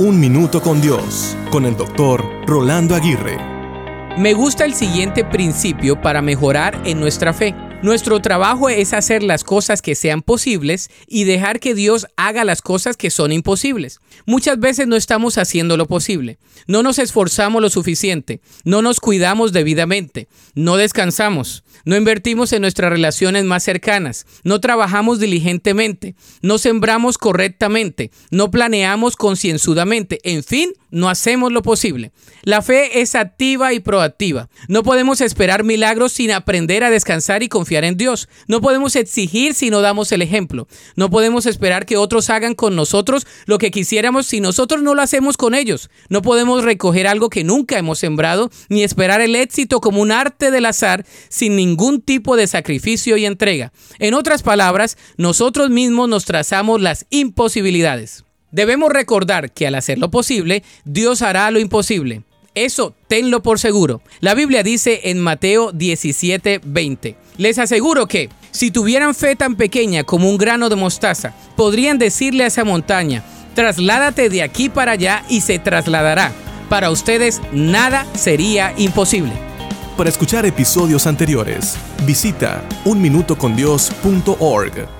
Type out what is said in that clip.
Un Minuto con Dios, con el doctor Rolando Aguirre. Me gusta el siguiente principio para mejorar en nuestra fe. Nuestro trabajo es hacer las cosas que sean posibles y dejar que Dios haga las cosas que son imposibles. Muchas veces no estamos haciendo lo posible, no nos esforzamos lo suficiente, no nos cuidamos debidamente, no descansamos, no invertimos en nuestras relaciones más cercanas, no trabajamos diligentemente, no sembramos correctamente, no planeamos concienzudamente, en fin, no hacemos lo posible. La fe es activa y proactiva. No podemos esperar milagros sin aprender a descansar y confiar en Dios. No podemos exigir si no damos el ejemplo. No podemos esperar que otros hagan con nosotros lo que quisiéramos si nosotros no lo hacemos con ellos. No podemos recoger algo que nunca hemos sembrado ni esperar el éxito como un arte del azar sin ningún tipo de sacrificio y entrega. En otras palabras, nosotros mismos nos trazamos las imposibilidades. Debemos recordar que al hacer lo posible, Dios hará lo imposible. Eso tenlo por seguro. La Biblia dice en Mateo 17:20, les aseguro que si tuvieran fe tan pequeña como un grano de mostaza, podrían decirle a esa montaña, trasládate de aquí para allá y se trasladará. Para ustedes nada sería imposible. Para escuchar episodios anteriores, visita unminutocondios.org.